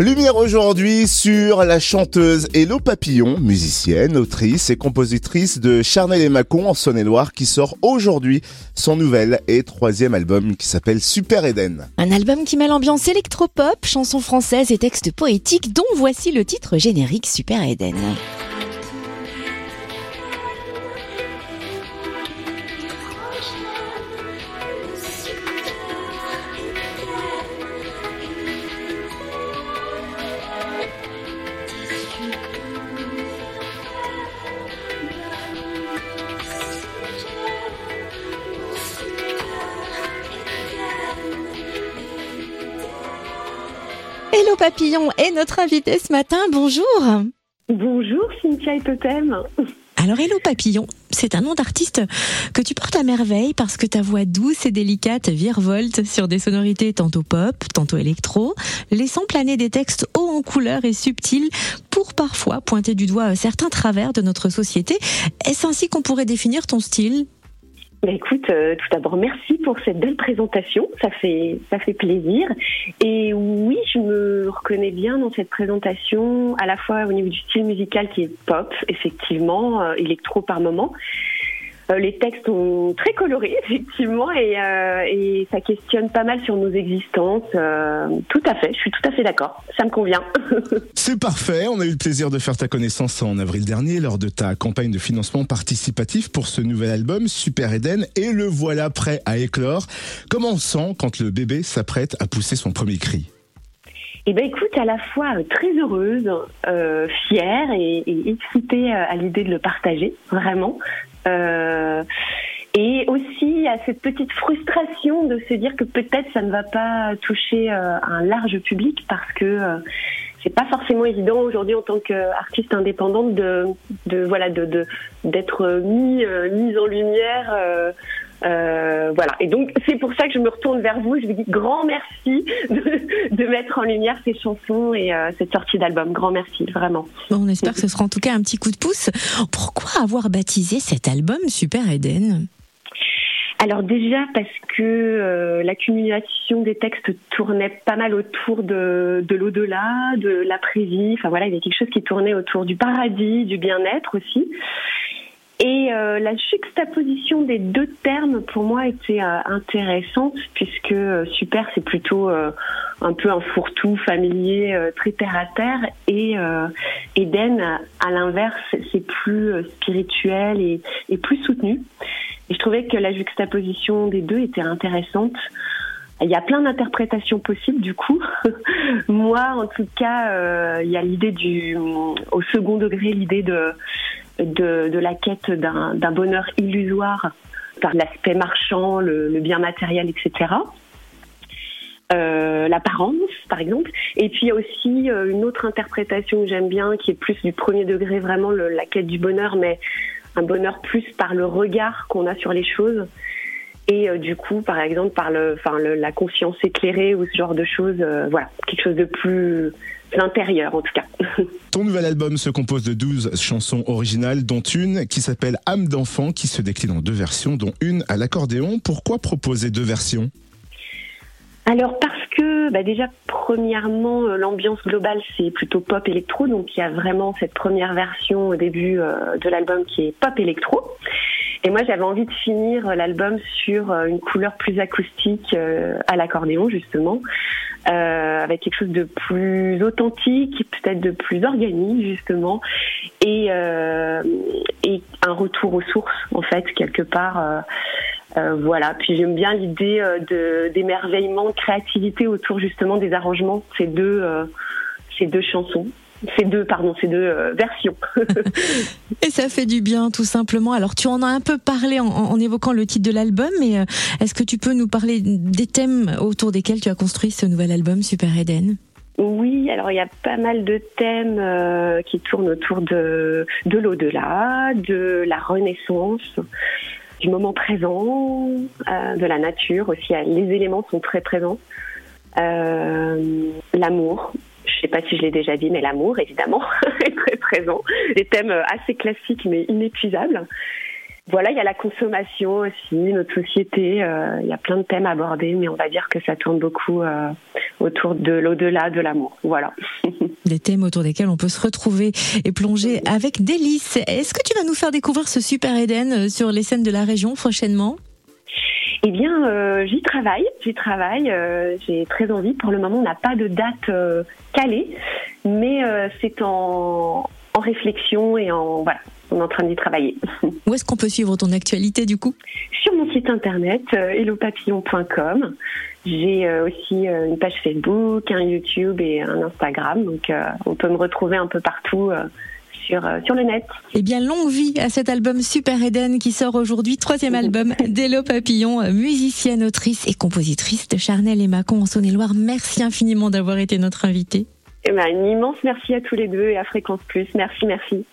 Lumière aujourd'hui sur la chanteuse Hello Papillon, musicienne, autrice et compositrice de Charnel et Macon en Saône-et-Loire qui sort aujourd'hui son nouvel et troisième album qui s'appelle Super Eden. Un album qui mêle ambiance électropop, chansons françaises et textes poétiques dont voici le titre générique Super Eden. Hello Papillon est notre invité ce matin. Bonjour. Bonjour Cynthia et Totem. Alors Hello Papillon, c'est un nom d'artiste que tu portes à merveille parce que ta voix douce et délicate virevolte sur des sonorités tantôt pop, tantôt électro, laissant planer des textes hauts en couleur et subtils pour parfois pointer du doigt certains travers de notre société. Est-ce ainsi qu'on pourrait définir ton style? Bah écoute, euh, tout d'abord merci pour cette belle présentation, ça fait ça fait plaisir. Et oui, je me reconnais bien dans cette présentation, à la fois au niveau du style musical qui est pop, effectivement, euh, électro par moment, les textes sont très colorés, effectivement, et, euh, et, ça questionne pas mal sur nos existences. Euh, tout à fait, je suis tout à fait d'accord. Ça me convient. C'est parfait. On a eu le plaisir de faire ta connaissance en avril dernier lors de ta campagne de financement participatif pour ce nouvel album, Super Eden, et le voilà prêt à éclore. Comment on sent quand le bébé s'apprête à pousser son premier cri? Eh ben écoute, à la fois très heureuse, euh, fière et, et excitée à l'idée de le partager, vraiment. Euh, et aussi à cette petite frustration de se dire que peut-être ça ne va pas toucher euh, un large public parce que euh, c'est pas forcément évident aujourd'hui en tant qu'artiste indépendante de, voilà d'être mis mise en lumière voilà. Et donc c'est pour ça que je me retourne vers vous. Je vous dis grand merci de, de mettre en lumière ces chansons et euh, cette sortie d'album. Grand merci, vraiment. Bon, on espère que ce sera en tout cas un petit coup de pouce. Pourquoi avoir baptisé cet album Super Eden? Alors déjà parce que euh, l'accumulation des textes tournait pas mal autour de, de l'au-delà, de l'après-vie. Enfin voilà, il y a quelque chose qui tournait autour du paradis, du bien-être aussi. Et euh, la juxtaposition des deux termes, pour moi, était euh, intéressante, puisque euh, super, c'est plutôt un peu un fourre-tout familier, très terre-à-terre, et Eden, à l'inverse, c'est plus spirituel et, et, plus soutenu. Et je trouvais que la juxtaposition des deux était intéressante. Il y a plein d'interprétations possibles du coup. Moi, en tout cas, il y a l'idée du, au second degré, l'idée de de, de la quête d'un bonheur illusoire par l'aspect marchand, le, le, bien matériel, etc. Euh, l'apparence, par exemple. Et puis il y a aussi euh, une autre interprétation que j'aime bien, qui est plus du premier degré, vraiment le, la quête du bonheur, mais un bonheur plus par le regard qu'on a sur les choses. Et euh, du coup, par exemple, par le, enfin, la conscience éclairée ou ce genre de choses, euh, voilà, quelque chose de plus l'intérieur en tout cas. Ton nouvel album se compose de 12 chansons originales, dont une qui s'appelle Âme d'enfant, qui se décline en deux versions, dont une à l'accordéon. Pourquoi proposer deux versions? Alors parce que bah déjà premièrement euh, l'ambiance globale c'est plutôt pop électro donc il y a vraiment cette première version au début de l'album qui est pop électro et moi j'avais envie de finir l'album sur euh, une couleur plus acoustique à l'accordéon justement euh, avec quelque chose de plus authentique, peut-être de plus organique justement, et, euh, et un retour aux sources en fait quelque part. Euh, euh voilà. Puis j'aime bien l'idée d'émerveillement, de créativité autour justement des arrangements. Ces deux ces deux chansons ces deux, pardon, ces deux euh, versions. et ça fait du bien, tout simplement. Alors, tu en as un peu parlé en, en évoquant le titre de l'album, mais euh, est-ce que tu peux nous parler des thèmes autour desquels tu as construit ce nouvel album, Super Eden? Oui, alors il y a pas mal de thèmes euh, qui tournent autour de, de l'au-delà, de la renaissance, du moment présent, de la nature aussi. Les éléments sont très présents. L'amour, pas si je l'ai déjà dit, mais l'amour, évidemment, est très présent. Des thèmes assez classiques, mais inépuisables. Voilà, il y a la consommation aussi, notre société. Euh, il y a plein de thèmes abordés, mais on va dire que ça tourne beaucoup euh, autour de l'au-delà, de l'amour. Voilà. Des thèmes autour desquels on peut se retrouver et plonger avec délice. Est-ce que tu vas nous faire découvrir ce Super Eden sur les scènes de la région prochainement? Eh bien, euh, j'y travaille, j'y travaille, euh, j'ai très envie. Pour le moment, on n'a pas de date euh, calée, mais c'est en, en, réflexion et en voilà, on est en train d'y travailler. Où est-ce qu'on peut suivre ton actualité du coup? Sur mon site internet hellopapillon.com. J'ai aussi une page Facebook, un YouTube et un Instagram, donc on peut me retrouver un peu partout euh, sur, le net. Eh bien, longue vie à cet album Super Eden qui sort aujourd'hui, troisième album d'Elo Papillon, musicienne, autrice et compositrice de Charnel et Macon en Saône-et-Loire. Merci infiniment d'avoir été notre invitée. Eh ben, un immense merci à tous les deux et à Fréquence Plus. Merci, merci.